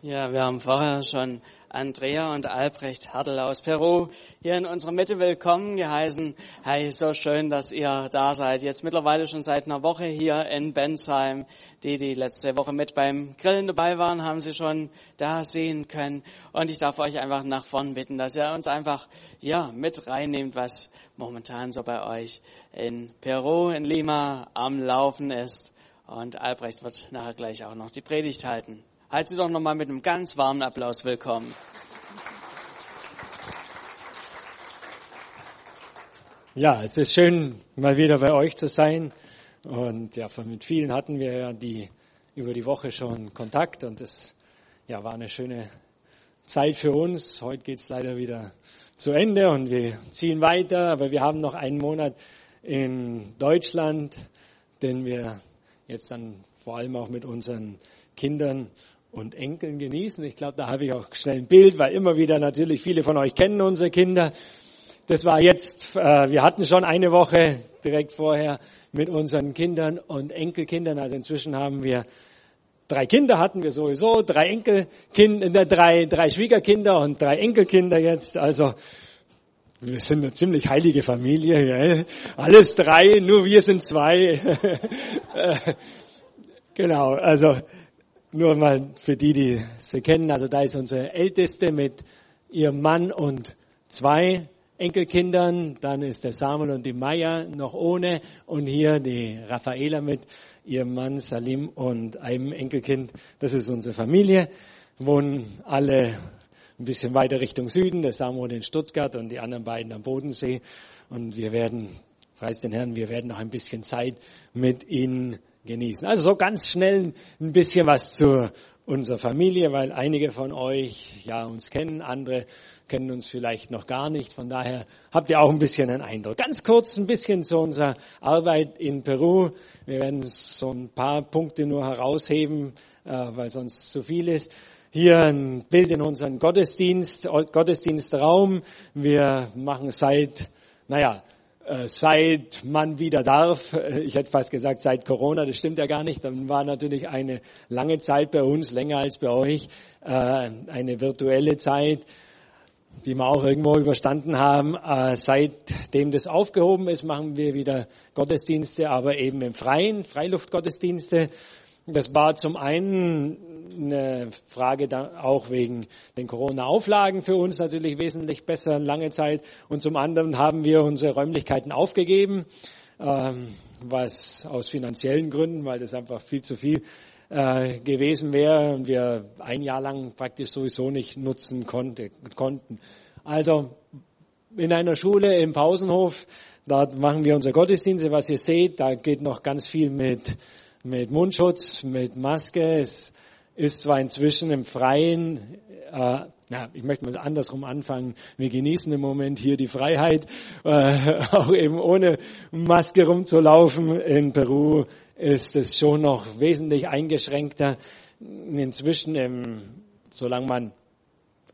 Ja, wir haben vorher schon Andrea und Albrecht Hertel aus Peru hier in unserer Mitte willkommen geheißen. Hey, so schön, dass ihr da seid. Jetzt mittlerweile schon seit einer Woche hier in Bensheim. Die, die letzte Woche mit beim Grillen dabei waren, haben sie schon da sehen können. Und ich darf euch einfach nach vorn bitten, dass ihr uns einfach, ja, mit reinnehmt, was momentan so bei euch in Peru, in Lima am Laufen ist. Und Albrecht wird nachher gleich auch noch die Predigt halten. Heißt Sie doch nochmal mit einem ganz warmen Applaus willkommen. Ja, es ist schön, mal wieder bei euch zu sein. Und ja, mit vielen hatten wir ja die über die Woche schon Kontakt und es ja, war eine schöne Zeit für uns. Heute geht es leider wieder zu Ende und wir ziehen weiter, aber wir haben noch einen Monat in Deutschland, den wir jetzt dann vor allem auch mit unseren Kindern und Enkeln genießen. Ich glaube, da habe ich auch schnell ein Bild, weil immer wieder natürlich viele von euch kennen unsere Kinder. Das war jetzt, äh, wir hatten schon eine Woche direkt vorher mit unseren Kindern und Enkelkindern. Also inzwischen haben wir drei Kinder hatten wir sowieso, drei Enkelkinder, drei, drei Schwiegerkinder und drei Enkelkinder jetzt. Also wir sind eine ziemlich heilige Familie. Gell? Alles drei, nur wir sind zwei. genau, also nur mal für die, die sie kennen, also da ist unsere Älteste mit ihrem Mann und zwei Enkelkindern, dann ist der Samuel und die Maya noch ohne. Und hier die Raffaela mit ihrem Mann Salim und einem Enkelkind. Das ist unsere Familie, wohnen alle ein bisschen weiter Richtung Süden, der Samuel in Stuttgart und die anderen beiden am Bodensee. Und wir werden, preis den Herrn, wir werden noch ein bisschen Zeit mit ihnen genießen. Also so ganz schnell ein bisschen was zu unserer Familie, weil einige von euch ja uns kennen, andere kennen uns vielleicht noch gar nicht. Von daher habt ihr auch ein bisschen einen Eindruck. Ganz kurz ein bisschen zu unserer Arbeit in Peru. Wir werden so ein paar Punkte nur herausheben, äh, weil sonst zu viel ist. Hier ein Bild in unseren Gottesdienst, Gottesdienstraum. Wir machen seit, naja, seit man wieder darf, äh, ich hätte fast gesagt seit Corona, das stimmt ja gar nicht, dann war natürlich eine lange Zeit bei uns, länger als bei euch, äh, eine virtuelle Zeit, die wir auch irgendwo überstanden haben. Seitdem das aufgehoben ist, machen wir wieder Gottesdienste, aber eben im Freien, Freiluftgottesdienste. Das war zum einen eine Frage da auch wegen den Corona-Auflagen für uns natürlich wesentlich besser lange Zeit. Und zum anderen haben wir unsere Räumlichkeiten aufgegeben, ähm, was aus finanziellen Gründen, weil das einfach viel zu viel äh, gewesen wäre und wir ein Jahr lang praktisch sowieso nicht nutzen konnte, konnten. Also in einer Schule im Pausenhof, dort machen wir unsere Gottesdienste. Was ihr seht, da geht noch ganz viel mit mit Mundschutz, mit Maske. Es ist zwar inzwischen im Freien, äh, na, ich möchte mal andersrum anfangen. Wir genießen im Moment hier die Freiheit, äh, auch eben ohne Maske rumzulaufen. In Peru ist es schon noch wesentlich eingeschränkter. Inzwischen, im, solange man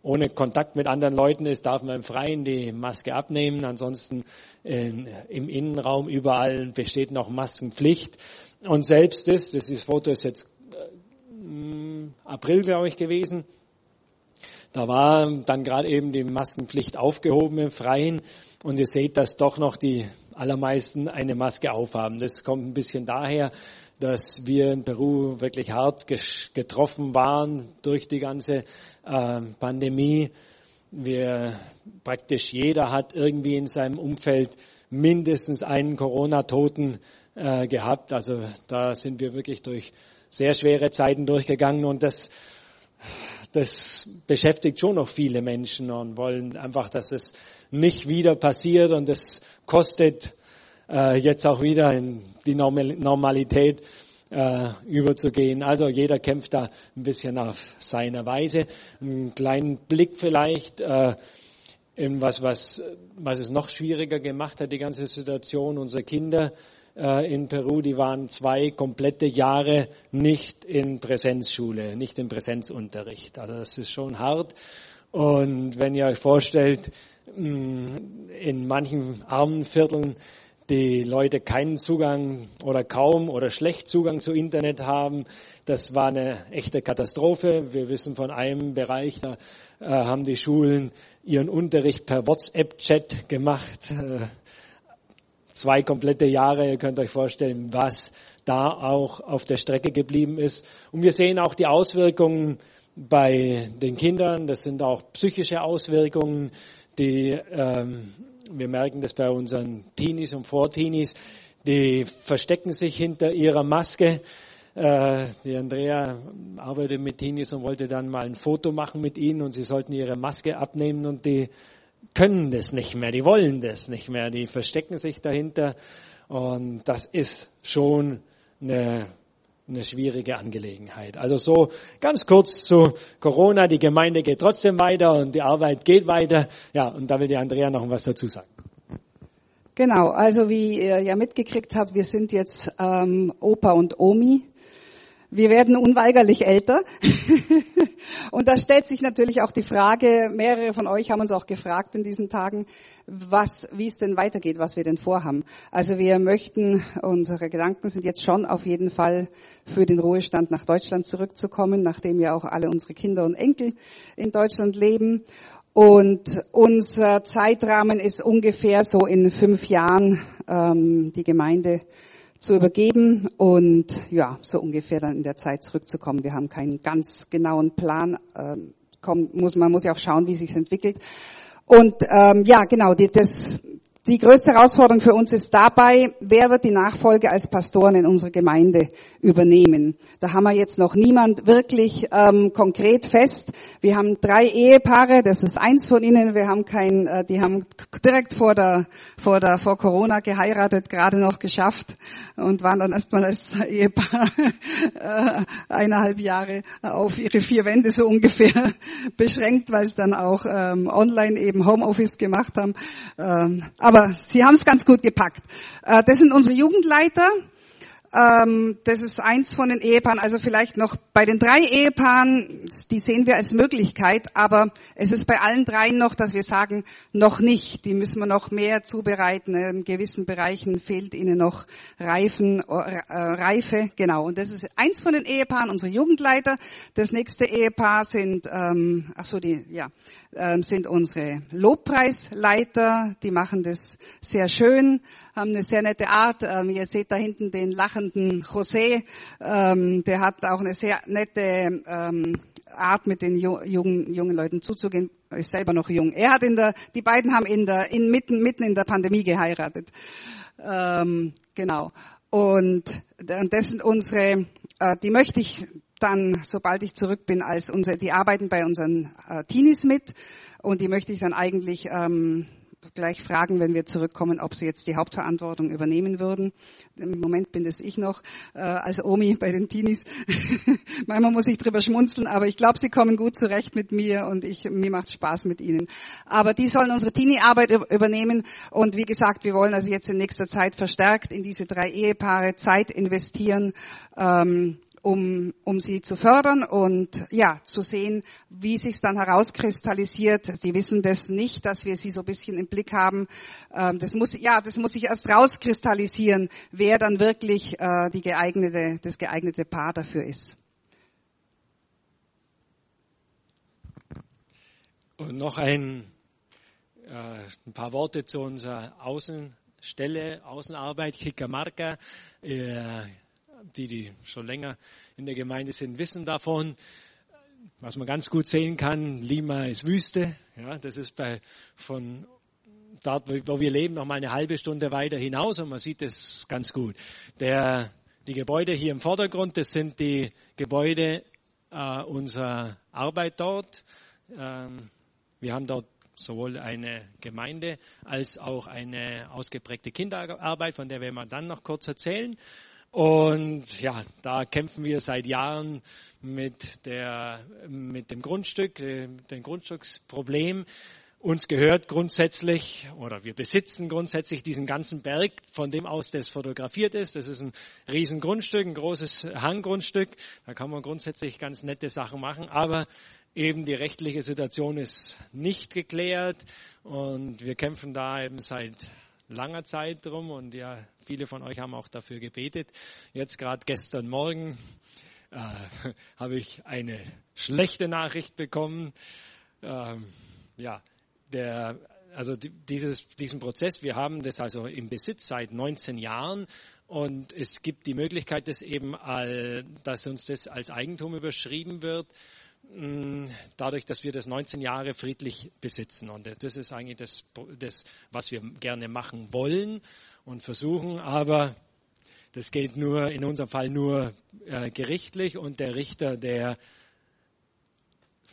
ohne Kontakt mit anderen Leuten ist, darf man im Freien die Maske abnehmen. Ansonsten in, im Innenraum überall besteht noch Maskenpflicht. Und selbst das, das Foto ist jetzt April, glaube ich, gewesen. Da war dann gerade eben die Maskenpflicht aufgehoben im Freien. Und ihr seht, dass doch noch die allermeisten eine Maske aufhaben. Das kommt ein bisschen daher, dass wir in Peru wirklich hart getroffen waren durch die ganze äh, Pandemie. Wir, praktisch jeder hat irgendwie in seinem Umfeld mindestens einen Corona-Toten äh, gehabt. Also da sind wir wirklich durch sehr schwere Zeiten durchgegangen und das, das beschäftigt schon noch viele Menschen und wollen einfach, dass es nicht wieder passiert und es kostet äh, jetzt auch wieder in die Normalität äh, überzugehen. Also jeder kämpft da ein bisschen auf seine Weise. Einen kleinen Blick vielleicht äh, in was, was, was es noch schwieriger gemacht hat, die ganze Situation. Unsere Kinder in Peru, die waren zwei komplette Jahre nicht in Präsenzschule, nicht im Präsenzunterricht. Also das ist schon hart. Und wenn ihr euch vorstellt, mm, in manchen armen Vierteln die Leute keinen Zugang oder kaum oder schlecht Zugang zu Internet haben, Das war eine echte Katastrophe. Wir wissen von einem Bereich, da äh, haben die Schulen ihren Unterricht per WhatsApp-Chat gemacht. Äh, zwei komplette Jahre, ihr könnt euch vorstellen, was da auch auf der Strecke geblieben ist. Und wir sehen auch die Auswirkungen bei den Kindern. Das sind auch psychische Auswirkungen, die ähm, wir merken das bei unseren Teenies und Vorteenies. Die verstecken sich hinter ihrer Maske. Äh, die Andrea arbeitet mit Teenies und wollte dann mal ein Foto machen mit ihnen und sie sollten ihre Maske abnehmen und die können das nicht mehr, die wollen das nicht mehr, die verstecken sich dahinter und das ist schon eine, eine schwierige Angelegenheit. Also so ganz kurz zu Corona, die Gemeinde geht trotzdem weiter und die Arbeit geht weiter. Ja, und da will die Andrea noch was dazu sagen. Genau, also wie ihr ja mitgekriegt habt, wir sind jetzt ähm, Opa und Omi wir werden unweigerlich älter. und da stellt sich natürlich auch die Frage, mehrere von euch haben uns auch gefragt in diesen Tagen, was, wie es denn weitergeht, was wir denn vorhaben. Also wir möchten, unsere Gedanken sind jetzt schon auf jeden Fall für den Ruhestand nach Deutschland zurückzukommen, nachdem ja auch alle unsere Kinder und Enkel in Deutschland leben. Und unser Zeitrahmen ist ungefähr so in fünf Jahren ähm, die Gemeinde zu übergeben und ja, so ungefähr dann in der Zeit zurückzukommen. Wir haben keinen ganz genauen Plan. Ähm, kommt, muss, man muss ja auch schauen, wie sich entwickelt. Und ähm, ja, genau, die, das die größte Herausforderung für uns ist dabei, wer wird die Nachfolge als Pastoren in unserer Gemeinde übernehmen. Da haben wir jetzt noch niemand wirklich ähm, konkret fest. Wir haben drei Ehepaare, das ist eins von ihnen. Wir haben kein, äh, die haben direkt vor der vor der vor Corona geheiratet, gerade noch geschafft und waren dann erstmal als Ehepaar äh, eineinhalb Jahre auf ihre vier Wände so ungefähr beschränkt, weil sie dann auch ähm, online eben Homeoffice gemacht haben. Ähm, aber sie haben es ganz gut gepackt. Äh, das sind unsere Jugendleiter. Ähm, das ist eins von den Ehepaaren, also vielleicht noch bei den drei Ehepaaren, die sehen wir als Möglichkeit, aber es ist bei allen dreien noch, dass wir sagen, noch nicht. Die müssen wir noch mehr zubereiten. In gewissen Bereichen fehlt ihnen noch Reifen, äh, Reife, genau. Und das ist eins von den Ehepaaren, unsere Jugendleiter. Das nächste Ehepaar sind, ähm, ach so, die, ja, ähm, sind unsere Lobpreisleiter. Die machen das sehr schön haben eine sehr nette Art. Ähm, ihr seht da hinten den lachenden José. Ähm, der hat auch eine sehr nette ähm, Art, mit den jungen, jungen Leuten zuzugehen. Ist selber noch jung. Er hat in der, die beiden haben in der, in mitten, mitten in der Pandemie geheiratet. Ähm, genau. Und, und das sind unsere, äh, die möchte ich dann, sobald ich zurück bin, als unsere, die arbeiten bei unseren äh, Teenies mit und die möchte ich dann eigentlich ähm, gleich fragen, wenn wir zurückkommen, ob sie jetzt die Hauptverantwortung übernehmen würden. Im Moment bin es ich noch äh, als Omi bei den Teenies. Manchmal muss ich drüber schmunzeln, aber ich glaube, sie kommen gut zurecht mit mir und ich, mir macht Spaß mit ihnen. Aber die sollen unsere Teenie-Arbeit übernehmen und wie gesagt, wir wollen also jetzt in nächster Zeit verstärkt in diese drei Ehepaare Zeit investieren. Ähm, um, um sie zu fördern und ja, zu sehen, wie sich dann herauskristallisiert. Sie wissen das nicht, dass wir sie so ein bisschen im Blick haben. Ähm, das muss, ja, das muss sich erst rauskristallisieren, wer dann wirklich äh, die geeignete, das geeignete Paar dafür ist. Und noch ein, äh, ein paar Worte zu unserer Außenstelle, Außenarbeit, Kikamarka. Äh, die, die schon länger in der Gemeinde sind, wissen davon. Was man ganz gut sehen kann, Lima ist Wüste. Ja, das ist bei, von dort, wo wir leben, noch mal eine halbe Stunde weiter hinaus und man sieht es ganz gut. Der, die Gebäude hier im Vordergrund, das sind die Gebäude äh, unserer Arbeit dort. Ähm, wir haben dort sowohl eine Gemeinde als auch eine ausgeprägte Kinderarbeit, von der werden wir dann noch kurz erzählen. Und ja, da kämpfen wir seit Jahren mit, der, mit dem Grundstück, äh, dem Grundstücksproblem. Uns gehört grundsätzlich oder wir besitzen grundsätzlich diesen ganzen Berg, von dem aus das fotografiert ist. Das ist ein Riesengrundstück, ein großes Hanggrundstück. Da kann man grundsätzlich ganz nette Sachen machen, aber eben die rechtliche Situation ist nicht geklärt und wir kämpfen da eben seit langer Zeit drum und ja, viele von euch haben auch dafür gebetet. Jetzt gerade gestern Morgen äh, habe ich eine schlechte Nachricht bekommen. Ähm, ja, der, also dieses, diesen Prozess, wir haben das also im Besitz seit 19 Jahren und es gibt die Möglichkeit, dass eben, dass uns das als Eigentum überschrieben wird dadurch, dass wir das 19 Jahre friedlich besitzen. Und das ist eigentlich das, das was wir gerne machen wollen und versuchen. Aber das geht nur, in unserem Fall nur äh, gerichtlich und der Richter, der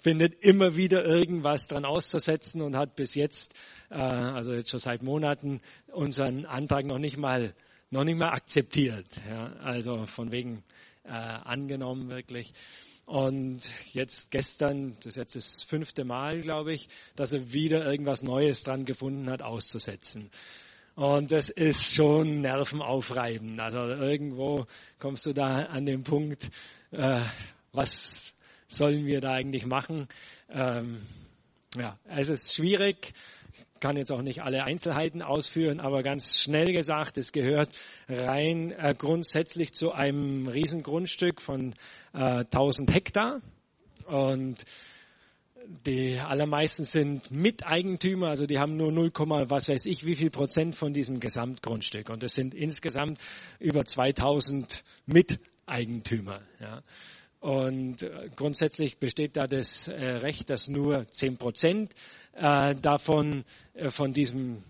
findet immer wieder irgendwas dran auszusetzen und hat bis jetzt, äh, also jetzt schon seit Monaten, unseren Antrag noch nicht mal, noch nicht mal akzeptiert. Ja, also von wegen äh, angenommen wirklich. Und jetzt gestern, das ist jetzt das fünfte Mal, glaube ich, dass er wieder irgendwas Neues dran gefunden hat, auszusetzen. Und das ist schon nervenaufreibend. Also irgendwo kommst du da an den Punkt, äh, was sollen wir da eigentlich machen? Ähm, ja, es ist schwierig. Kann jetzt auch nicht alle Einzelheiten ausführen, aber ganz schnell gesagt, es gehört rein äh, grundsätzlich zu einem Riesengrundstück von äh, 1000 Hektar. Und die allermeisten sind Miteigentümer, also die haben nur 0, was weiß ich, wie viel Prozent von diesem Gesamtgrundstück. Und es sind insgesamt über 2000 Miteigentümer. Ja. Und äh, grundsätzlich besteht da das äh, Recht, dass nur 10 Prozent äh, davon, von diesem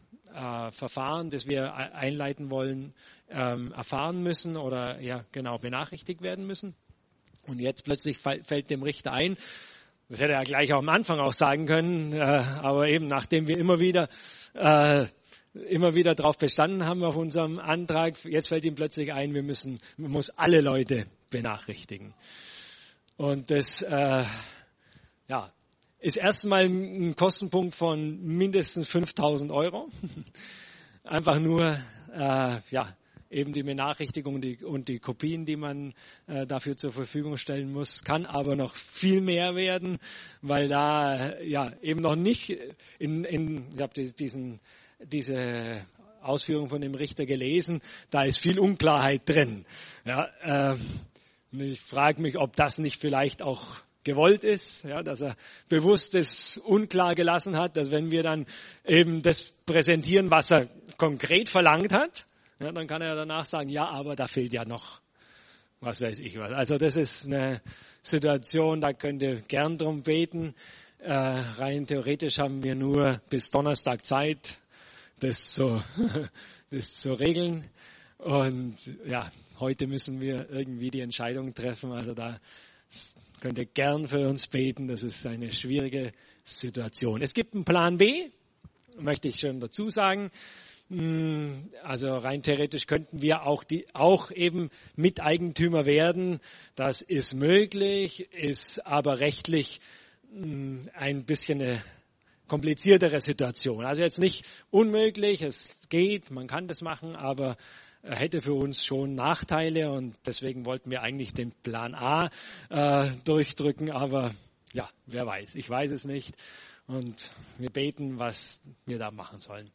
Verfahren, das wir einleiten wollen, ähm, erfahren müssen oder ja genau benachrichtigt werden müssen. Und jetzt plötzlich fällt dem Richter ein, das hätte er gleich auch am Anfang auch sagen können, äh, aber eben nachdem wir immer wieder äh, immer wieder darauf bestanden haben auf unserem Antrag, jetzt fällt ihm plötzlich ein, wir müssen, man muss alle Leute benachrichtigen. Und das äh, ja, ist erstmal ein Kostenpunkt von mindestens 5000 Euro. Einfach nur äh, ja, eben die Benachrichtigung und die, und die Kopien, die man äh, dafür zur Verfügung stellen muss, kann aber noch viel mehr werden, weil da ja eben noch nicht in, in ich habe diesen diese Ausführung von dem Richter gelesen, da ist viel Unklarheit drin. Ja, äh, ich frage mich, ob das nicht vielleicht auch gewollt ist, ja, dass er bewusst es unklar gelassen hat, dass wenn wir dann eben das präsentieren, was er konkret verlangt hat, ja, dann kann er danach sagen, ja, aber da fehlt ja noch, was weiß ich was. Also das ist eine Situation, da könnt ihr gern drum beten. Äh, rein theoretisch haben wir nur bis Donnerstag Zeit, das zu, das zu regeln. Und ja, heute müssen wir irgendwie die Entscheidung treffen. Also da könnt ihr gern für uns beten. Das ist eine schwierige Situation. Es gibt einen Plan B, möchte ich schon dazu sagen. Hm, also rein theoretisch könnten wir auch, die, auch eben Miteigentümer werden. Das ist möglich, ist aber rechtlich hm, ein bisschen eine kompliziertere Situation. Also jetzt nicht unmöglich, es geht, man kann das machen, aber hätte für uns schon Nachteile und deswegen wollten wir eigentlich den Plan A äh, durchdrücken, aber ja, wer weiß, ich weiß es nicht und wir beten, was wir da machen sollen.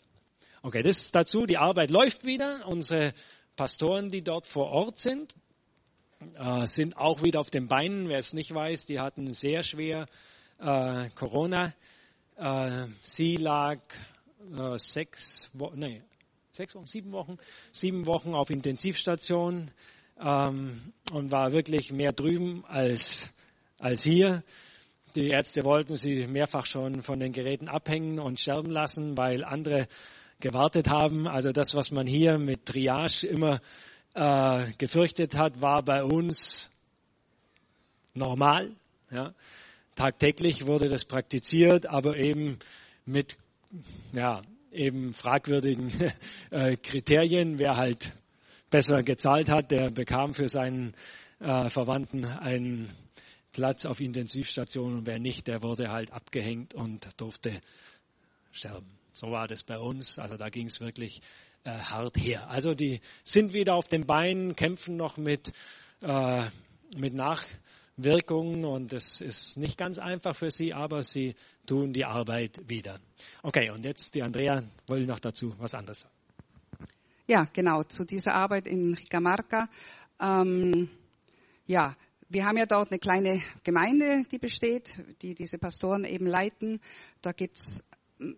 Okay, das ist dazu. Die Arbeit läuft wieder. Unsere Pastoren, die dort vor Ort sind, äh, sind auch wieder auf den Beinen. Wer es nicht weiß, die hatten sehr schwer äh, Corona. Äh, sie lag äh, sechs Wochen, nee, sechs Wochen, sieben Wochen, sieben Wochen auf Intensivstation ähm, und war wirklich mehr drüben als, als hier. Die Ärzte wollten sie mehrfach schon von den Geräten abhängen und sterben lassen, weil andere gewartet haben. Also das, was man hier mit Triage immer äh, gefürchtet hat, war bei uns normal. Ja. Tagtäglich wurde das praktiziert, aber eben mit ja, eben fragwürdigen äh, Kriterien. Wer halt besser gezahlt hat, der bekam für seinen äh, Verwandten einen Platz auf Intensivstation und wer nicht, der wurde halt abgehängt und durfte sterben. So war das bei uns. Also da ging es wirklich äh, hart her. Also die sind wieder auf den Beinen, kämpfen noch mit, äh, mit Nachwirkungen und es ist nicht ganz einfach für sie, aber sie tun die Arbeit wieder. Okay, und jetzt die Andrea wollen noch dazu was anderes sagen. Ja, genau, zu dieser Arbeit in Ricamarca. Ähm, ja, wir haben ja dort eine kleine Gemeinde, die besteht, die diese Pastoren eben leiten. Da gibt's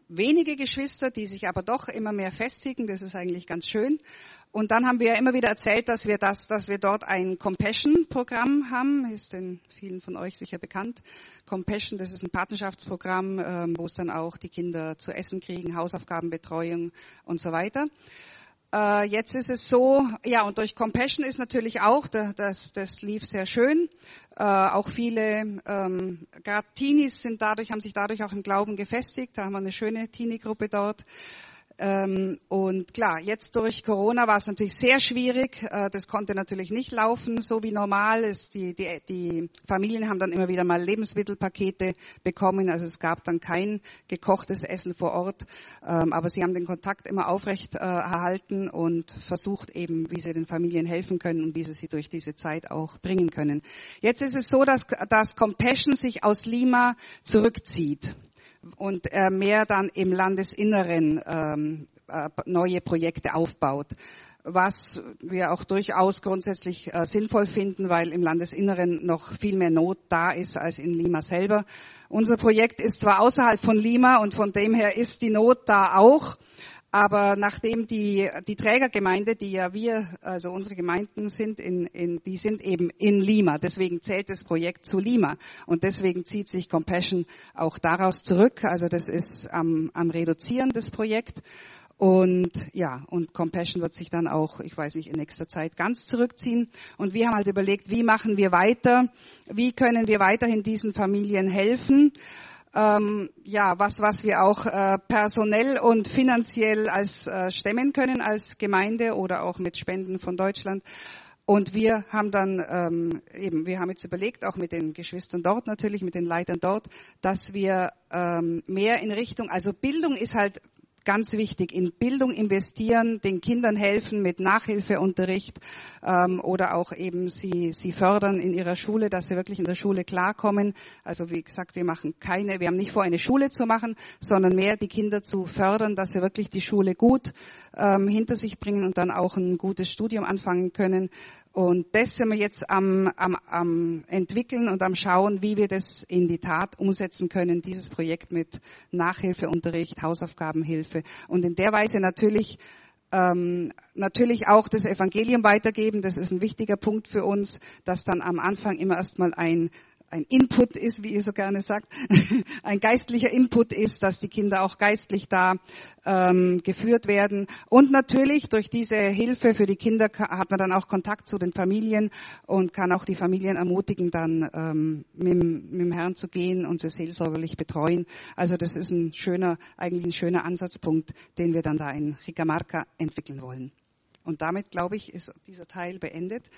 wenige Geschwister, die sich aber doch immer mehr festigen. Das ist eigentlich ganz schön. Und dann haben wir immer wieder erzählt, dass wir das, dass wir dort ein Compassion-Programm haben, ist den vielen von euch sicher bekannt. Compassion, das ist ein Patenschaftsprogramm, ähm, wo es dann auch die Kinder zu essen kriegen, Hausaufgabenbetreuung und so weiter. Äh, jetzt ist es so, ja, und durch Compassion ist natürlich auch, das, das lief sehr schön. Äh, auch viele, ähm, gerade Teenies sind dadurch, haben sich dadurch auch im Glauben gefestigt. Da haben wir eine schöne Teenie-Gruppe dort. Ähm, und klar, jetzt durch Corona war es natürlich sehr schwierig. Äh, das konnte natürlich nicht laufen, so wie normal ist. Die, die, die Familien haben dann immer wieder mal Lebensmittelpakete bekommen. Also es gab dann kein gekochtes Essen vor Ort. Ähm, aber sie haben den Kontakt immer aufrecht äh, erhalten und versucht eben, wie sie den Familien helfen können und wie sie sie durch diese Zeit auch bringen können. Jetzt ist es so, dass, dass Compassion sich aus Lima zurückzieht und äh, mehr dann im Landesinneren ähm, äh, neue Projekte aufbaut was wir auch durchaus grundsätzlich äh, sinnvoll finden, weil im Landesinneren noch viel mehr Not da ist als in Lima selber. Unser Projekt ist zwar außerhalb von Lima und von dem her ist die Not da auch, aber nachdem die, die Trägergemeinde, die ja wir, also unsere Gemeinden sind, in, in, die sind eben in Lima. Deswegen zählt das Projekt zu Lima. Und deswegen zieht sich Compassion auch daraus zurück. Also das ist am, am Reduzieren des Projekt. Und ja, und Compassion wird sich dann auch, ich weiß nicht, in nächster Zeit ganz zurückziehen. Und wir haben halt überlegt, wie machen wir weiter? Wie können wir weiterhin diesen Familien helfen? Ähm, ja, was, was wir auch äh, personell und finanziell als äh, stemmen können als Gemeinde oder auch mit Spenden von Deutschland. Und wir haben dann ähm, eben, wir haben jetzt überlegt, auch mit den Geschwistern dort natürlich, mit den Leitern dort, dass wir ähm, mehr in Richtung, also Bildung ist halt ganz wichtig, in Bildung investieren, den Kindern helfen mit Nachhilfeunterricht ähm, oder auch eben sie, sie fördern in ihrer Schule, dass sie wirklich in der Schule klarkommen. Also wie gesagt, wir machen keine, wir haben nicht vor, eine Schule zu machen, sondern mehr die Kinder zu fördern, dass sie wirklich die Schule gut ähm, hinter sich bringen und dann auch ein gutes Studium anfangen können. Und das sind wir jetzt am, am, am entwickeln und am schauen, wie wir das in die Tat umsetzen können, dieses Projekt mit Nachhilfeunterricht, Hausaufgabenhilfe und in der Weise natürlich ähm, natürlich auch das Evangelium weitergeben. Das ist ein wichtiger Punkt für uns, dass dann am Anfang immer erstmal ein ein Input ist, wie ihr so gerne sagt, ein geistlicher Input ist, dass die Kinder auch geistlich da ähm, geführt werden. Und natürlich durch diese Hilfe für die Kinder hat man dann auch Kontakt zu den Familien und kann auch die Familien ermutigen, dann ähm, mit, mit dem Herrn zu gehen und sie seelsorgerlich betreuen. Also das ist ein schöner, eigentlich ein schöner Ansatzpunkt, den wir dann da in Ricamarca entwickeln wollen. Und damit, glaube ich, ist dieser Teil beendet.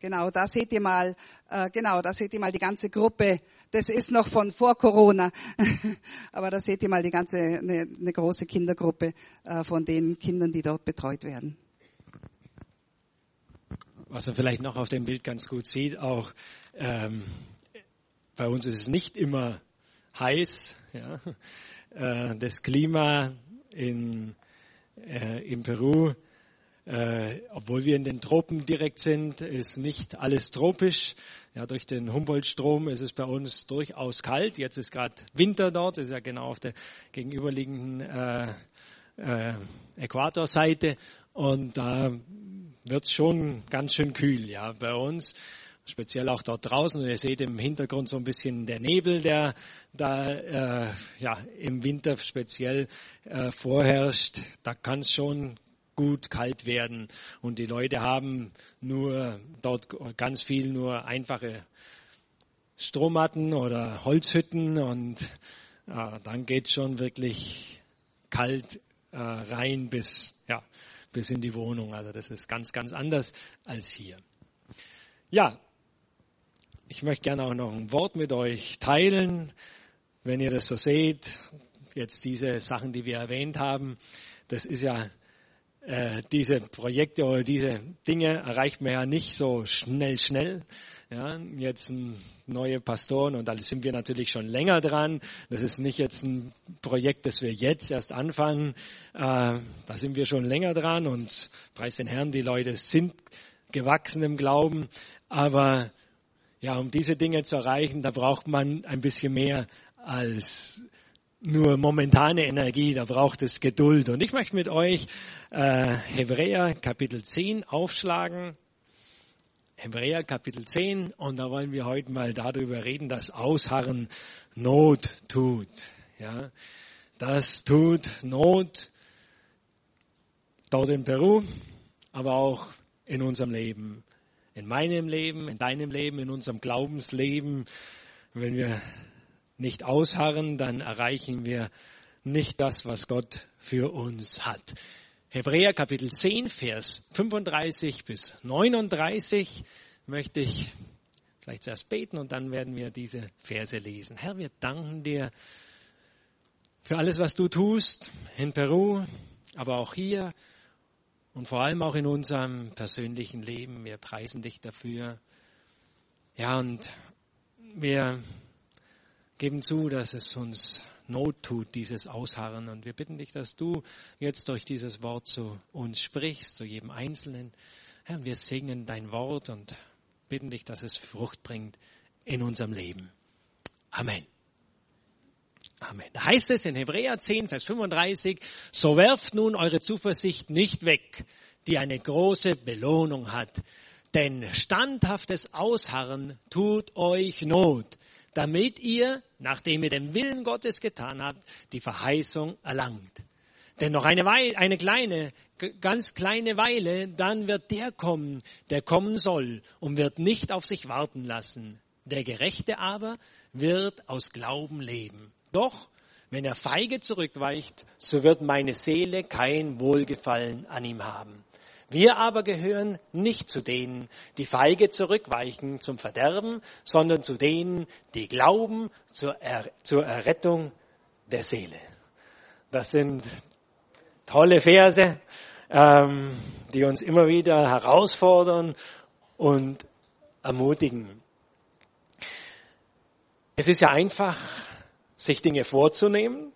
Genau, da seht ihr mal, äh, genau, da seht ihr mal die ganze Gruppe. Das ist noch von vor Corona, aber da seht ihr mal die ganze eine, eine große Kindergruppe äh, von den Kindern, die dort betreut werden. Was man vielleicht noch auf dem Bild ganz gut sieht, auch ähm, bei uns ist es nicht immer heiß. Ja. Äh, das Klima in, äh, in Peru äh, obwohl wir in den Tropen direkt sind, ist nicht alles tropisch. Ja, durch den Humboldt-Strom ist es bei uns durchaus kalt. Jetzt ist gerade Winter dort, ist ja genau auf der gegenüberliegenden äh, äh, Äquatorseite und da wird es schon ganz schön kühl. Ja, bei uns speziell auch dort draußen. Und ihr seht im Hintergrund so ein bisschen der Nebel, der da äh, ja, im Winter speziell äh, vorherrscht. Da kann es schon gut kalt werden. Und die Leute haben nur dort ganz viel nur einfache Strohmatten oder Holzhütten und äh, dann geht schon wirklich kalt äh, rein bis, ja, bis in die Wohnung. Also das ist ganz, ganz anders als hier. Ja, ich möchte gerne auch noch ein Wort mit euch teilen, wenn ihr das so seht. Jetzt diese Sachen, die wir erwähnt haben, das ist ja äh, diese Projekte oder diese Dinge erreicht man ja nicht so schnell, schnell. Ja, jetzt neue Pastoren und da sind wir natürlich schon länger dran. Das ist nicht jetzt ein Projekt, das wir jetzt erst anfangen. Äh, da sind wir schon länger dran und preis den Herrn, die Leute sind gewachsen im Glauben. Aber ja, um diese Dinge zu erreichen, da braucht man ein bisschen mehr als nur momentane Energie, da braucht es Geduld. Und ich möchte mit euch äh, Hebräer Kapitel 10 aufschlagen. Hebräer Kapitel 10 und da wollen wir heute mal darüber reden, dass Ausharren Not tut. Ja, das tut Not dort in Peru, aber auch in unserem Leben, in meinem Leben, in deinem Leben, in unserem Glaubensleben. Wenn wir nicht ausharren, dann erreichen wir nicht das, was Gott für uns hat. Hebräer Kapitel 10, Vers 35 bis 39 möchte ich vielleicht zuerst beten und dann werden wir diese Verse lesen. Herr, wir danken dir für alles, was du tust in Peru, aber auch hier und vor allem auch in unserem persönlichen Leben. Wir preisen dich dafür. Ja, und wir geben zu, dass es uns Not tut, dieses Ausharren. Und wir bitten dich, dass du jetzt durch dieses Wort zu uns sprichst, zu jedem Einzelnen. Herr, wir singen dein Wort und bitten dich, dass es Frucht bringt in unserem Leben. Amen. Amen. Da heißt es in Hebräer 10, Vers 35, so werft nun eure Zuversicht nicht weg, die eine große Belohnung hat. Denn standhaftes Ausharren tut euch Not damit ihr, nachdem ihr den Willen Gottes getan habt, die Verheißung erlangt. Denn noch eine, Weile, eine kleine, ganz kleine Weile, dann wird der kommen, der kommen soll und wird nicht auf sich warten lassen. Der Gerechte aber wird aus Glauben leben. Doch, wenn er feige zurückweicht, so wird meine Seele kein Wohlgefallen an ihm haben. Wir aber gehören nicht zu denen, die feige zurückweichen zum Verderben, sondern zu denen, die glauben zur, er zur Errettung der Seele. Das sind tolle Verse, ähm, die uns immer wieder herausfordern und ermutigen. Es ist ja einfach, sich Dinge vorzunehmen.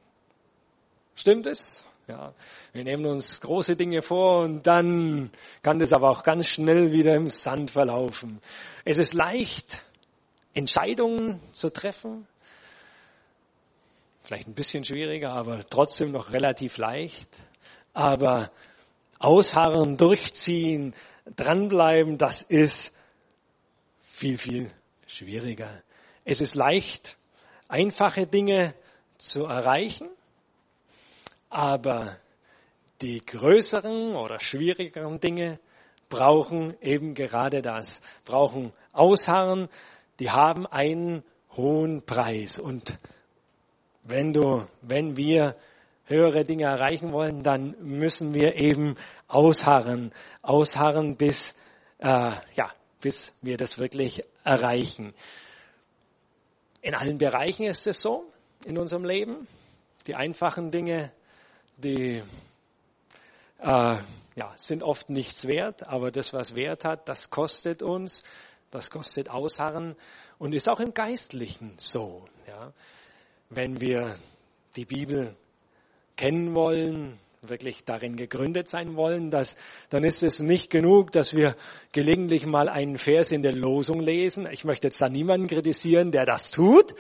Stimmt es? Ja, wir nehmen uns große Dinge vor und dann kann das aber auch ganz schnell wieder im Sand verlaufen. Es ist leicht, Entscheidungen zu treffen. Vielleicht ein bisschen schwieriger, aber trotzdem noch relativ leicht. Aber ausharren, durchziehen, dranbleiben, das ist viel, viel schwieriger. Es ist leicht, einfache Dinge zu erreichen aber die größeren oder schwierigeren Dinge brauchen eben gerade das, brauchen Ausharren, die haben einen hohen Preis. Und wenn du, wenn wir höhere Dinge erreichen wollen, dann müssen wir eben ausharren, ausharren bis, äh, ja, bis wir das wirklich erreichen. In allen Bereichen ist es so in unserem Leben. Die einfachen Dinge die äh, ja, sind oft nichts wert, aber das, was Wert hat, das kostet uns, das kostet Ausharren und ist auch im Geistlichen so. Ja. Wenn wir die Bibel kennen wollen, wirklich darin gegründet sein wollen, dass, dann ist es nicht genug, dass wir gelegentlich mal einen Vers in der Losung lesen. Ich möchte jetzt da niemanden kritisieren, der das tut.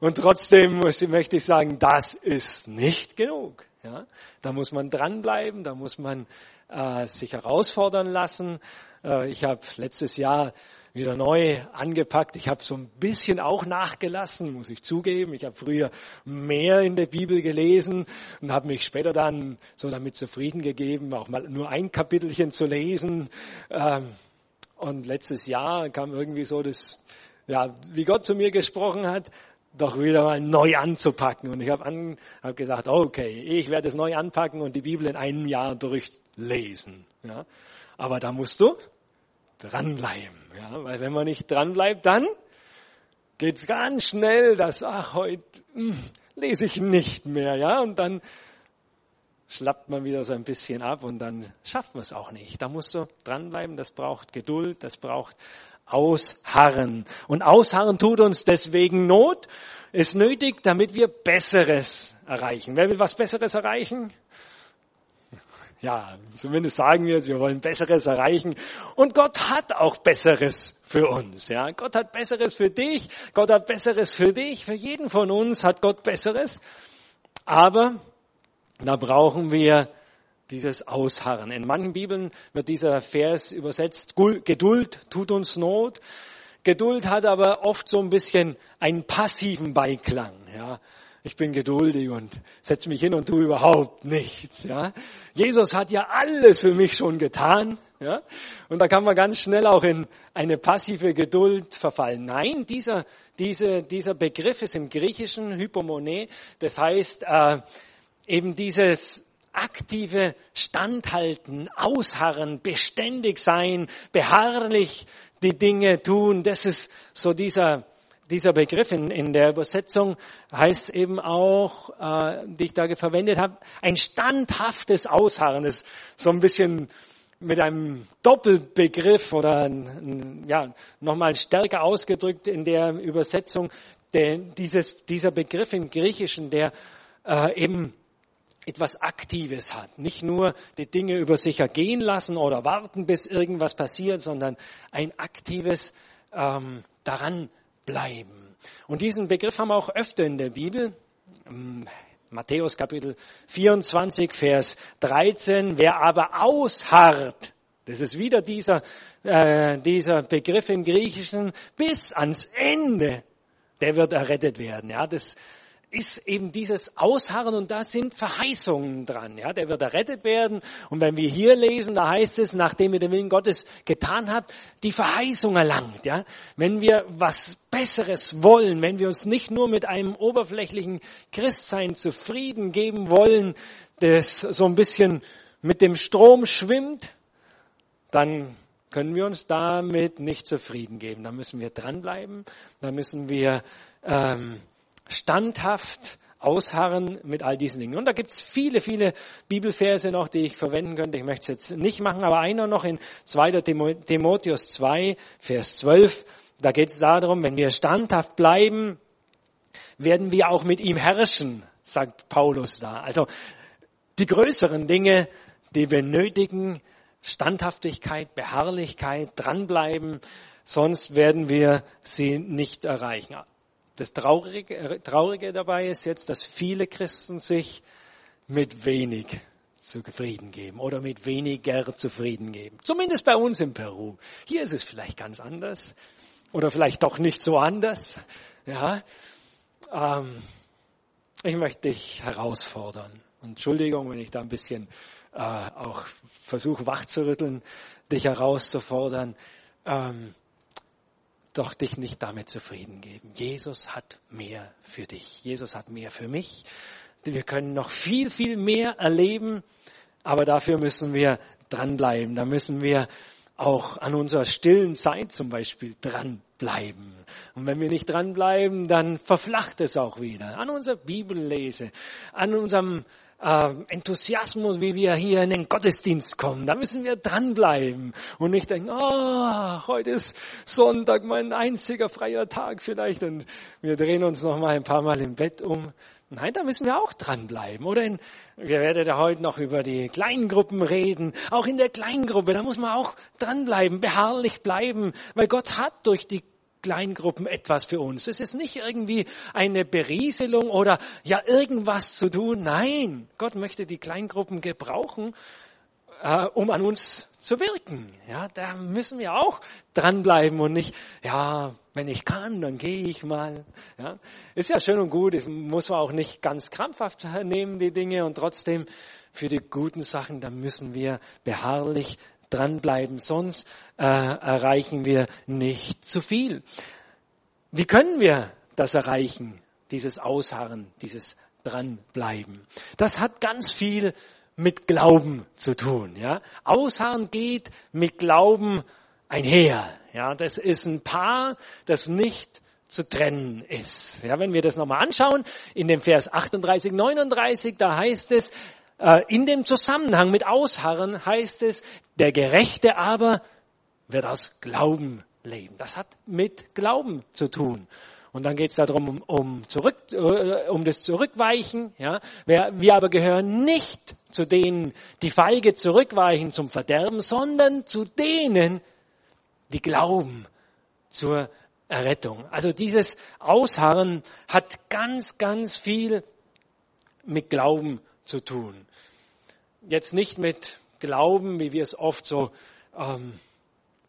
Und trotzdem möchte ich sagen, das ist nicht genug. Ja, da muss man dranbleiben, da muss man äh, sich herausfordern lassen. Äh, ich habe letztes Jahr wieder neu angepackt. Ich habe so ein bisschen auch nachgelassen, muss ich zugeben. Ich habe früher mehr in der Bibel gelesen und habe mich später dann so damit zufrieden gegeben, auch mal nur ein Kapitelchen zu lesen. Ähm, und letztes Jahr kam irgendwie so das, ja, wie Gott zu mir gesprochen hat, doch wieder mal neu anzupacken. Und ich habe hab gesagt, okay, ich werde es neu anpacken und die Bibel in einem Jahr durchlesen. Ja. Aber da musst du dranbleiben. Ja. Weil wenn man nicht dranbleibt, dann geht's ganz schnell, dass, ach, heute hm, lese ich nicht mehr. Ja. Und dann schlappt man wieder so ein bisschen ab und dann schafft man es auch nicht. Da musst du dranbleiben, das braucht Geduld, das braucht ausharren. Und ausharren tut uns deswegen Not, ist nötig, damit wir Besseres erreichen. Wer will was Besseres erreichen? Ja, zumindest sagen wir es, wir wollen Besseres erreichen. Und Gott hat auch Besseres für uns. Ja, Gott hat Besseres für dich. Gott hat Besseres für dich. Für jeden von uns hat Gott Besseres. Aber da brauchen wir dieses Ausharren. In manchen Bibeln wird dieser Vers übersetzt, Geduld tut uns Not. Geduld hat aber oft so ein bisschen einen passiven Beiklang. Ja ich bin geduldig und setze mich hin und tue überhaupt nichts. Ja. Jesus hat ja alles für mich schon getan. Ja. Und da kann man ganz schnell auch in eine passive Geduld verfallen. Nein, dieser, diese, dieser Begriff ist im Griechischen Hypomone. Das heißt äh, eben dieses aktive Standhalten, Ausharren, beständig sein, beharrlich die Dinge tun. Das ist so dieser dieser Begriff in, in der Übersetzung heißt eben auch, äh, die ich da verwendet habe, ein standhaftes Ausharren. Das ist so ein bisschen mit einem Doppelbegriff oder ja, nochmal stärker ausgedrückt in der Übersetzung. Der, dieses, dieser Begriff im Griechischen, der äh, eben etwas Aktives hat. Nicht nur die Dinge über sich ergehen lassen oder warten, bis irgendwas passiert, sondern ein aktives ähm, daran bleiben. Und diesen Begriff haben wir auch öfter in der Bibel. Matthäus Kapitel 24, Vers 13. Wer aber ausharrt, das ist wieder dieser, äh, dieser Begriff im Griechischen, bis ans Ende, der wird errettet werden. Ja, das ist eben dieses Ausharren und da sind Verheißungen dran. Ja, der wird errettet werden. Und wenn wir hier lesen, da heißt es, nachdem ihr den Willen Gottes getan habt, die Verheißung erlangt. Ja, wenn wir was Besseres wollen, wenn wir uns nicht nur mit einem oberflächlichen Christsein zufrieden geben wollen, das so ein bisschen mit dem Strom schwimmt, dann können wir uns damit nicht zufrieden geben. Da müssen wir dranbleiben. Da müssen wir ähm, standhaft ausharren mit all diesen Dingen. Und da gibt's viele, viele Bibelverse noch, die ich verwenden könnte. Ich möchte es jetzt nicht machen, aber einer noch in 2. Timotheus 2, Vers 12. Da geht es darum, wenn wir standhaft bleiben, werden wir auch mit ihm herrschen, sagt Paulus da. Also die größeren Dinge, die benötigen Standhaftigkeit, Beharrlichkeit, dranbleiben, sonst werden wir sie nicht erreichen. Das Traurige, äh, Traurige dabei ist jetzt, dass viele Christen sich mit wenig zufrieden geben oder mit weniger zufrieden geben. Zumindest bei uns in Peru. Hier ist es vielleicht ganz anders oder vielleicht doch nicht so anders. Ja, ähm, ich möchte dich herausfordern. Entschuldigung, wenn ich da ein bisschen äh, auch versuche wachzurütteln, dich herauszufordern. Ähm, doch dich nicht damit zufrieden geben. Jesus hat mehr für dich. Jesus hat mehr für mich. Wir können noch viel, viel mehr erleben, aber dafür müssen wir dranbleiben. Da müssen wir auch an unserer stillen Zeit zum Beispiel dranbleiben. Und wenn wir nicht dranbleiben, dann verflacht es auch wieder. An unserer Bibellese, an unserem äh, Enthusiasmus, wie wir hier in den Gottesdienst kommen. Da müssen wir dranbleiben und nicht denken, oh, heute ist Sonntag, mein einziger freier Tag vielleicht und wir drehen uns noch mal ein paar Mal im Bett um. Nein, da müssen wir auch dranbleiben. Oder in, wir werden ja heute noch über die Kleingruppen reden. Auch in der Kleingruppe, da muss man auch dranbleiben, beharrlich bleiben, weil Gott hat durch die Kleingruppen etwas für uns. Es ist nicht irgendwie eine Berieselung oder ja irgendwas zu tun. Nein, Gott möchte die Kleingruppen gebrauchen, äh, um an uns zu wirken. Ja, da müssen wir auch dranbleiben und nicht, ja, wenn ich kann, dann gehe ich mal. Ja, ist ja schön und gut. Es muss man auch nicht ganz krampfhaft nehmen, die Dinge und trotzdem für die guten Sachen, da müssen wir beharrlich dranbleiben, sonst äh, erreichen wir nicht zu viel. Wie können wir das erreichen, dieses Ausharren, dieses Dranbleiben? Das hat ganz viel mit Glauben zu tun. Ja? Ausharren geht mit Glauben einher. Ja, das ist ein Paar, das nicht zu trennen ist. Ja, wenn wir das nochmal anschauen, in dem Vers 38, 39, da heißt es, in dem Zusammenhang mit Ausharren heißt es, der Gerechte aber wird aus Glauben leben. Das hat mit Glauben zu tun. Und dann geht es darum, um, um, zurück, äh, um das Zurückweichen. Ja. Wir, wir aber gehören nicht zu denen, die feige zurückweichen zum Verderben, sondern zu denen, die glauben zur Errettung. Also dieses Ausharren hat ganz, ganz viel mit Glauben zu tun. Jetzt nicht mit Glauben, wie wir es oft so ähm,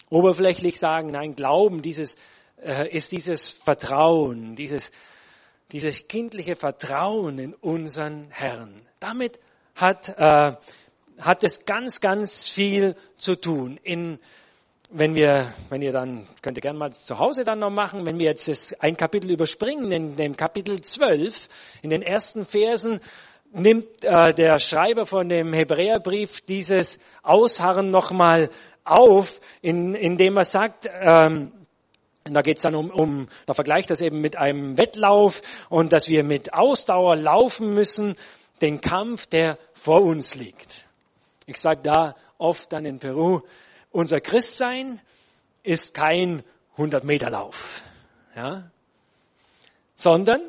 oberflächlich sagen. Nein, Glauben, dieses äh, ist dieses Vertrauen, dieses dieses kindliche Vertrauen in unseren Herrn. Damit hat äh, hat es ganz ganz viel zu tun. In wenn wir, wenn ihr dann, könnt ihr gerne mal zu Hause dann noch machen, wenn wir jetzt das ein Kapitel überspringen, in dem Kapitel 12, in den ersten Versen, nimmt äh, der Schreiber von dem Hebräerbrief dieses Ausharren nochmal auf, in, indem er sagt, ähm, da geht es dann um, um, da vergleicht das eben mit einem Wettlauf und dass wir mit Ausdauer laufen müssen, den Kampf, der vor uns liegt. Ich sage da oft dann in Peru, unser Christsein ist kein 100 Meter Lauf, ja, sondern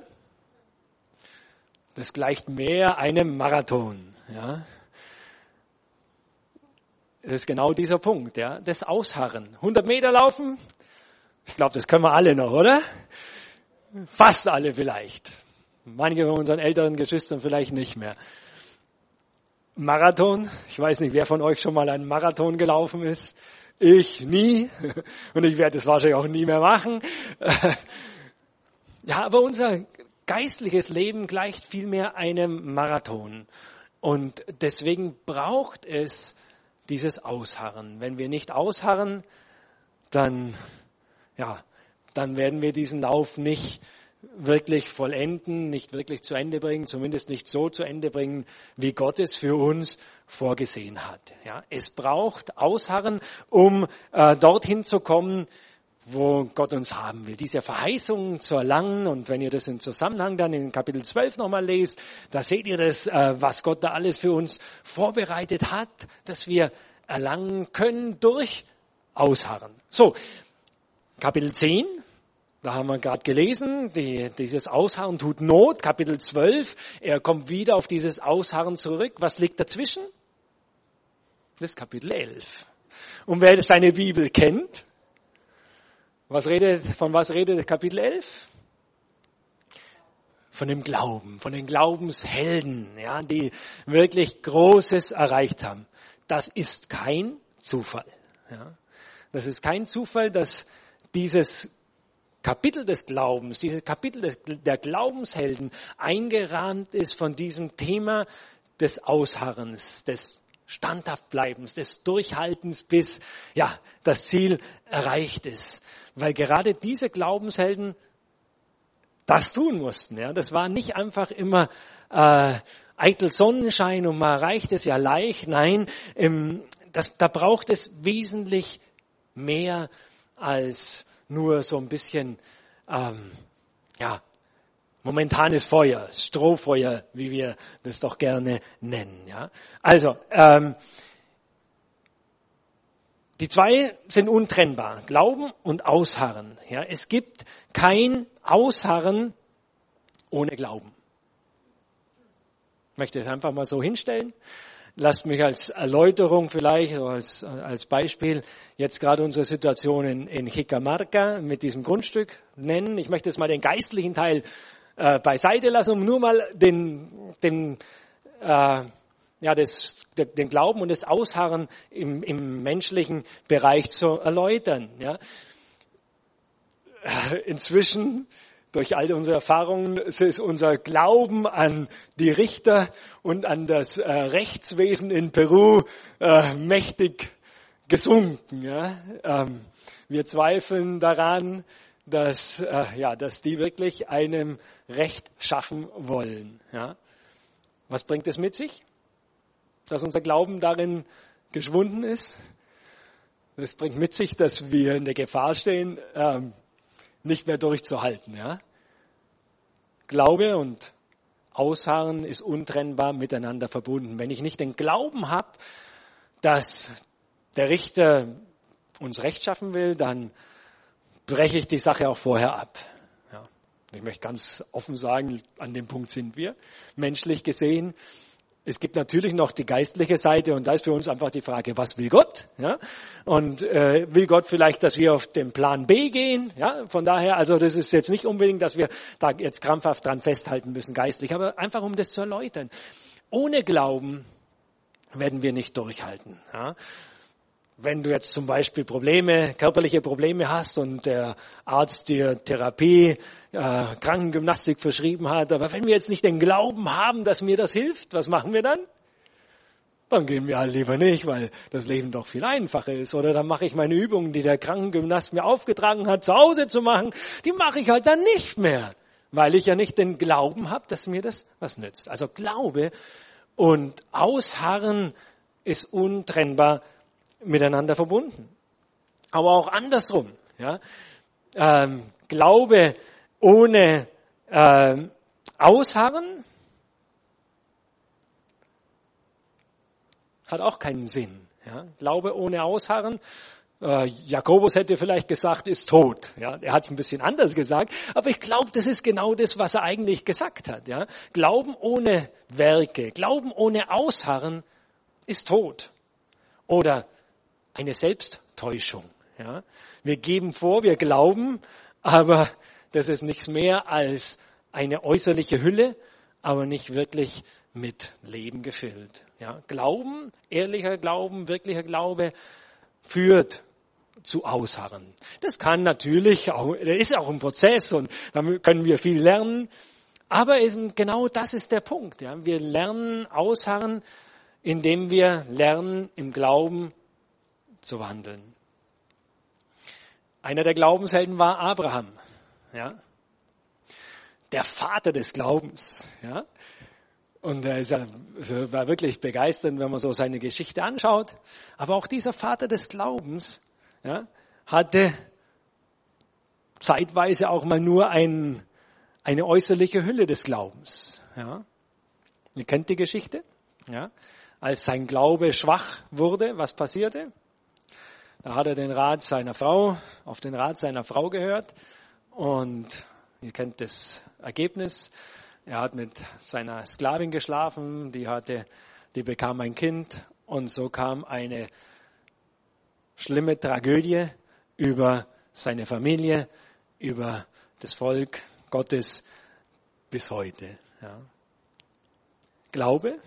das gleicht mehr einem Marathon. Ja. Das ist genau dieser Punkt, ja, das Ausharren. 100 Meter laufen, ich glaube, das können wir alle noch, oder? Fast alle vielleicht. Manche von unseren älteren Geschwistern vielleicht nicht mehr. Marathon, ich weiß nicht, wer von euch schon mal einen Marathon gelaufen ist. Ich nie. Und ich werde es wahrscheinlich auch nie mehr machen. Ja, aber unser geistliches Leben gleicht vielmehr einem Marathon. Und deswegen braucht es dieses Ausharren. Wenn wir nicht ausharren, dann, ja, dann werden wir diesen Lauf nicht wirklich vollenden, nicht wirklich zu Ende bringen, zumindest nicht so zu Ende bringen, wie Gott es für uns vorgesehen hat. Ja, es braucht Ausharren, um äh, dorthin zu kommen, wo Gott uns haben will, diese Verheißungen zu erlangen. Und wenn ihr das im Zusammenhang dann in Kapitel 12 nochmal lest, da seht ihr das, äh, was Gott da alles für uns vorbereitet hat, dass wir erlangen können durch Ausharren. So, Kapitel 10, da haben wir gerade gelesen, die, dieses Ausharren tut Not. Kapitel 12, er kommt wieder auf dieses Ausharren zurück. Was liegt dazwischen? Das ist Kapitel 11. Und wer seine Bibel kennt, was redet, von was redet Kapitel 11? Von dem Glauben, von den Glaubenshelden, ja, die wirklich Großes erreicht haben. Das ist kein Zufall. Ja. Das ist kein Zufall, dass dieses Kapitel des Glaubens, dieses Kapitel des, der Glaubenshelden eingerahmt ist von diesem Thema des Ausharrens, des Standhaftbleibens, des Durchhaltens, bis ja das Ziel erreicht ist weil gerade diese Glaubenshelden das tun mussten. Ja, das war nicht einfach immer äh, eitel Sonnenschein und man erreicht es ja leicht. Nein, ähm, das, da braucht es wesentlich mehr als nur so ein bisschen ähm, ja momentanes Feuer, Strohfeuer, wie wir das doch gerne nennen. Ja, also ähm, die zwei sind untrennbar, Glauben und Ausharren. Ja, es gibt kein Ausharren ohne Glauben. Ich möchte es einfach mal so hinstellen. Lasst mich als Erläuterung vielleicht, als, als Beispiel, jetzt gerade unsere Situation in, in Jicamarca mit diesem Grundstück nennen. Ich möchte jetzt mal den geistlichen Teil äh, beiseite lassen, um nur mal den, den äh, ja, das, den Glauben und das Ausharren im, im menschlichen Bereich zu erläutern. Ja. Inzwischen, durch all unsere Erfahrungen, ist unser Glauben an die Richter und an das äh, Rechtswesen in Peru äh, mächtig gesunken. Ja. Ähm, wir zweifeln daran, dass, äh, ja, dass die wirklich einem Recht schaffen wollen. Ja. Was bringt es mit sich? Dass unser Glauben darin geschwunden ist. Das bringt mit sich, dass wir in der Gefahr stehen, ähm, nicht mehr durchzuhalten. Ja? Glaube und Ausharren ist untrennbar miteinander verbunden. Wenn ich nicht den Glauben habe, dass der Richter uns Recht schaffen will, dann breche ich die Sache auch vorher ab. Ja. Ich möchte ganz offen sagen, an dem Punkt sind wir, menschlich gesehen. Es gibt natürlich noch die geistliche Seite und da ist für uns einfach die Frage, was will Gott? Ja? Und äh, will Gott vielleicht, dass wir auf den Plan B gehen? Ja? Von daher, also das ist jetzt nicht unbedingt, dass wir da jetzt krampfhaft dran festhalten müssen geistlich, aber einfach um das zu erläutern. Ohne Glauben werden wir nicht durchhalten. Ja? Wenn du jetzt zum Beispiel Probleme, körperliche Probleme hast und der Arzt dir Therapie, äh, Krankengymnastik verschrieben hat, aber wenn wir jetzt nicht den Glauben haben, dass mir das hilft, was machen wir dann? Dann gehen wir halt lieber nicht, weil das Leben doch viel einfacher ist. Oder dann mache ich meine Übungen, die der Krankengymnast mir aufgetragen hat, zu Hause zu machen, die mache ich halt dann nicht mehr, weil ich ja nicht den Glauben habe, dass mir das was nützt. Also Glaube und Ausharren ist untrennbar miteinander verbunden. Aber auch andersrum. Ja? Ähm, Glaube ohne ähm, Ausharren hat auch keinen Sinn. Ja? Glaube ohne Ausharren, äh, Jakobus hätte vielleicht gesagt, ist tot. Ja? Er hat es ein bisschen anders gesagt, aber ich glaube, das ist genau das, was er eigentlich gesagt hat. Ja? Glauben ohne Werke, Glauben ohne Ausharren ist tot. Oder eine Selbsttäuschung. Ja? Wir geben vor, wir glauben, aber das ist nichts mehr als eine äußerliche Hülle, aber nicht wirklich mit Leben gefüllt. Ja? Glauben, ehrlicher Glauben, wirklicher Glaube führt zu Ausharren. Das kann natürlich, auch, das ist auch ein Prozess und da können wir viel lernen. Aber eben genau das ist der Punkt. Ja? Wir lernen Ausharren, indem wir lernen, im Glauben zu wandeln. Einer der Glaubenshelden war Abraham, ja. Der Vater des Glaubens, ja. Und er also war wirklich begeisternd, wenn man so seine Geschichte anschaut. Aber auch dieser Vater des Glaubens, ja, hatte zeitweise auch mal nur ein, eine äußerliche Hülle des Glaubens, ja. Ihr kennt die Geschichte, ja. Als sein Glaube schwach wurde, was passierte? Da hat er den Rat seiner Frau, auf den Rat seiner Frau gehört und ihr kennt das Ergebnis. Er hat mit seiner Sklavin geschlafen, die hatte, die bekam ein Kind und so kam eine schlimme Tragödie über seine Familie, über das Volk Gottes bis heute. Ja. Glaube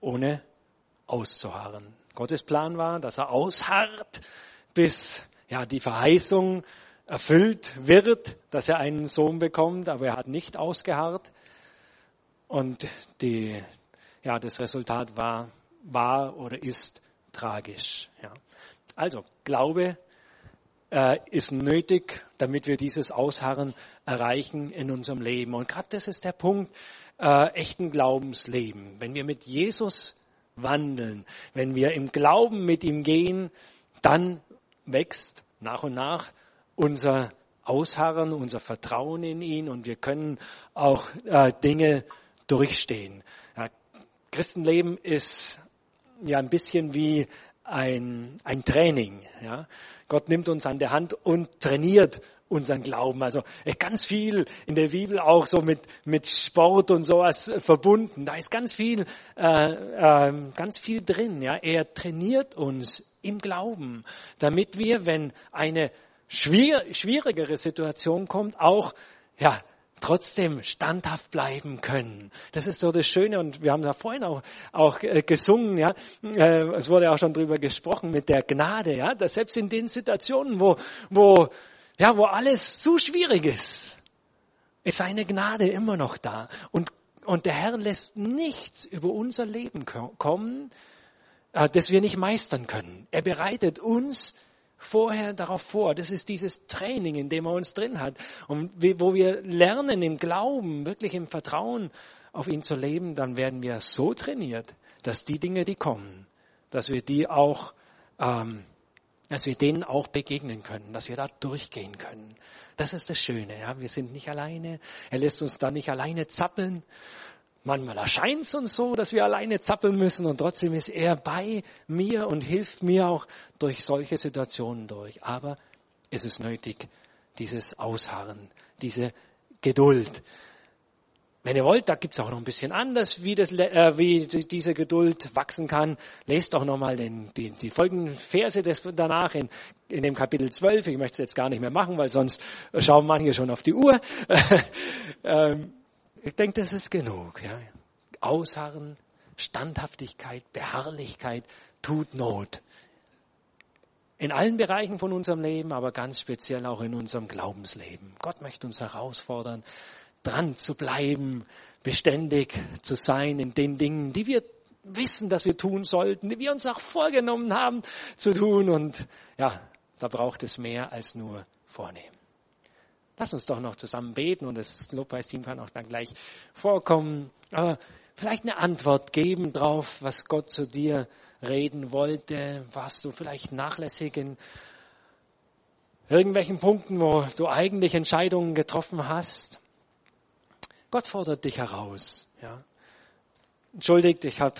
ohne auszuharren. Gottes Plan war, dass er ausharrt, bis ja, die Verheißung erfüllt wird, dass er einen Sohn bekommt, aber er hat nicht ausgeharrt. Und die, ja, das Resultat war, war oder ist tragisch. Ja. Also, Glaube äh, ist nötig, damit wir dieses Ausharren erreichen in unserem Leben. Und gerade das ist der Punkt, äh, echten Glaubensleben. Wenn wir mit Jesus wandeln, wenn wir im Glauben mit ihm gehen, dann wächst nach und nach unser Ausharren, unser Vertrauen in ihn und wir können auch äh, Dinge durchstehen. Ja, Christenleben ist ja ein bisschen wie ein, ein Training. Ja. Gott nimmt uns an der Hand und trainiert unseren Glauben. Also äh, ganz viel in der Bibel auch so mit, mit Sport und sowas verbunden. Da ist ganz viel, äh, äh, ganz viel drin. Ja, er trainiert uns im Glauben, damit wir, wenn eine schwier schwierigere Situation kommt, auch ja trotzdem standhaft bleiben können. Das ist so das Schöne und wir haben da vorhin auch, auch äh, gesungen, ja, äh, es wurde auch schon drüber gesprochen mit der Gnade, ja, dass selbst in den Situationen, wo, wo ja, wo alles zu schwierig ist, ist seine Gnade immer noch da. Und, und der Herr lässt nichts über unser Leben kommen, äh, das wir nicht meistern können. Er bereitet uns vorher darauf vor. Das ist dieses Training, in dem er uns drin hat. Und wo wir lernen im Glauben, wirklich im Vertrauen auf ihn zu leben, dann werden wir so trainiert, dass die Dinge, die kommen, dass wir die auch ähm, dass wir denen auch begegnen können, dass wir da durchgehen können. Das ist das Schöne, ja. Wir sind nicht alleine. Er lässt uns da nicht alleine zappeln. Manchmal erscheint es uns so, dass wir alleine zappeln müssen und trotzdem ist er bei mir und hilft mir auch durch solche Situationen durch. Aber es ist nötig, dieses Ausharren, diese Geduld. Wenn ihr wollt, da gibt's auch noch ein bisschen anders, wie, das, äh, wie diese Geduld wachsen kann. Lest doch nochmal die, die folgenden Verse des, danach in, in dem Kapitel 12. Ich möchte es jetzt gar nicht mehr machen, weil sonst schauen manche schon auf die Uhr. ähm, ich denke, das ist genug. Ja. Ausharren, Standhaftigkeit, Beharrlichkeit tut Not. In allen Bereichen von unserem Leben, aber ganz speziell auch in unserem Glaubensleben. Gott möchte uns herausfordern, dran zu bleiben, beständig zu sein in den Dingen, die wir wissen, dass wir tun sollten, die wir uns auch vorgenommen haben zu tun. Und ja, da braucht es mehr als nur vornehmen. Lass uns doch noch zusammen beten und das Lobpreisteam kann auch dann gleich vorkommen. Aber vielleicht eine Antwort geben drauf, was Gott zu dir reden wollte. Warst du vielleicht nachlässig in irgendwelchen Punkten, wo du eigentlich Entscheidungen getroffen hast? Gott fordert dich heraus. Ja. Entschuldigt, ich habe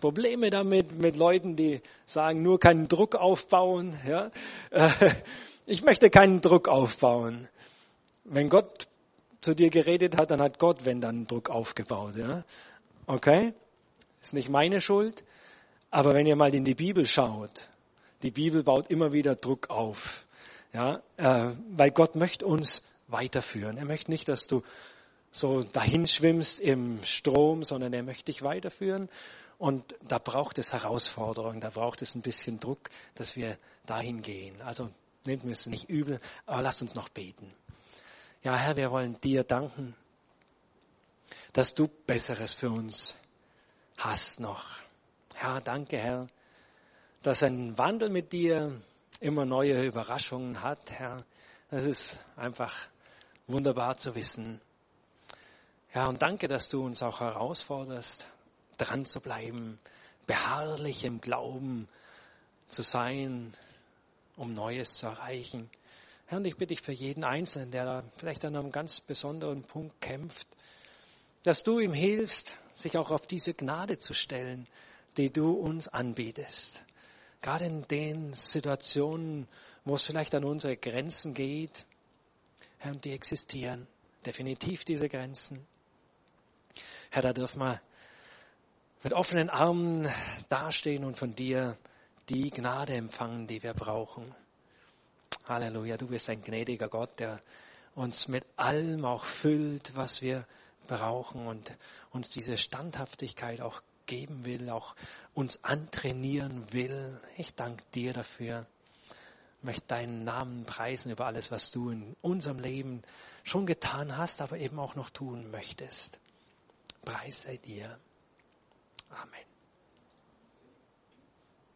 Probleme damit, mit Leuten, die sagen, nur keinen Druck aufbauen. Ja. Ich möchte keinen Druck aufbauen. Wenn Gott zu dir geredet hat, dann hat Gott, wenn dann Druck aufgebaut. Ja. Okay? Ist nicht meine Schuld. Aber wenn ihr mal in die Bibel schaut, die Bibel baut immer wieder Druck auf. Ja, äh, weil Gott möchte uns weiterführen. Er möchte nicht, dass du so dahin schwimmst im Strom, sondern er möchte dich weiterführen. Und da braucht es Herausforderungen, da braucht es ein bisschen Druck, dass wir dahin gehen. Also nehmt mir es nicht übel, aber lasst uns noch beten. Ja, Herr, wir wollen dir danken, dass du Besseres für uns hast noch. Herr, danke, Herr, dass ein Wandel mit dir immer neue Überraschungen hat, Herr. Das ist einfach wunderbar zu wissen. Ja, und danke, dass du uns auch herausforderst, dran zu bleiben, beharrlich im Glauben zu sein, um Neues zu erreichen. Herr, und ich bitte dich für jeden Einzelnen, der da vielleicht an einem ganz besonderen Punkt kämpft, dass du ihm hilfst, sich auch auf diese Gnade zu stellen, die du uns anbietest. Gerade in den Situationen, wo es vielleicht an unsere Grenzen geht, Herr, und die existieren, definitiv diese Grenzen. Herr, da dürfen wir mit offenen Armen dastehen und von dir die Gnade empfangen, die wir brauchen. Halleluja, du bist ein gnädiger Gott, der uns mit allem auch füllt, was wir brauchen und uns diese Standhaftigkeit auch geben will, auch uns antrainieren will. Ich danke dir dafür. Möchte deinen Namen preisen über alles, was du in unserem Leben schon getan hast, aber eben auch noch tun möchtest. Preis sei dir. Amen.